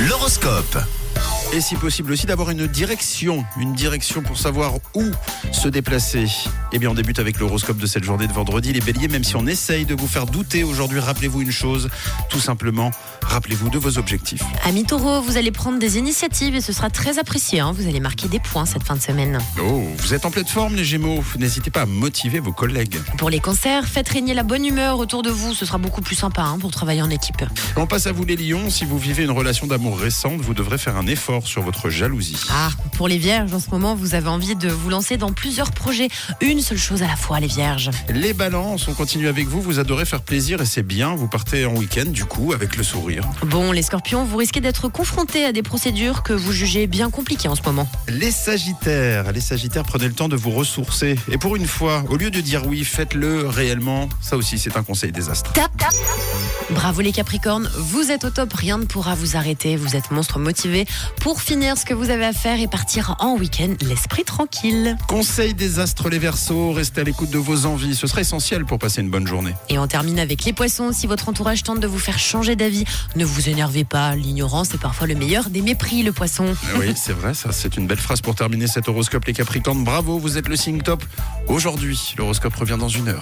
L'horoscope. Et si possible aussi d'avoir une direction, une direction pour savoir où se déplacer. Eh bien, on débute avec l'horoscope de cette journée de vendredi. Les béliers, même si on essaye de vous faire douter aujourd'hui, rappelez-vous une chose, tout simplement, rappelez-vous de vos objectifs. Amis taureaux, vous allez prendre des initiatives et ce sera très apprécié. hein. Vous allez marquer des points cette fin de semaine. Oh, vous êtes en pleine forme les gémeaux, n'hésitez pas à motiver vos collègues. Pour les cancers, faites régner la bonne humeur autour de vous. Ce sera beaucoup plus sympa hein, pour travailler en équipe. On passe à vous les lions, si vous vivez une relation d'amour récente, vous devrez faire un effort sur votre jalousie. Ah, pour les vierges, en ce moment, vous avez envie de vous lancer dans plusieurs projets. Une seule chose à la fois, les vierges. Les balances, on continue avec vous, vous adorez faire plaisir et c'est bien, vous partez en week-end du coup avec le sourire. Bon, les scorpions, vous risquez d'être confrontés à des procédures que vous jugez bien compliquées en ce moment. Les Sagittaires, les Sagittaires, prenez le temps de vous ressourcer. Et pour une fois, au lieu de dire oui, faites-le réellement. Ça aussi, c'est un conseil des astres. Tap, tap. Bravo les capricornes, vous êtes au top, rien ne pourra vous arrêter. Vous êtes monstre motivé pour finir ce que vous avez à faire et partir en week-end l'esprit tranquille. Conseil des astres, les Verseaux, restez à l'écoute de vos envies. Ce sera essentiel pour passer une bonne journée. Et on termine avec les poissons. Si votre entourage tente de vous faire changer d'avis, ne vous énervez pas. L'ignorance est parfois le meilleur des mépris, le poisson. Ah Oui, c'est vrai, ça, c'est une belle phrase pour terminer cet horoscope, les Capricornes. Bravo, vous êtes le signe top. Aujourd'hui, l'horoscope revient dans une heure.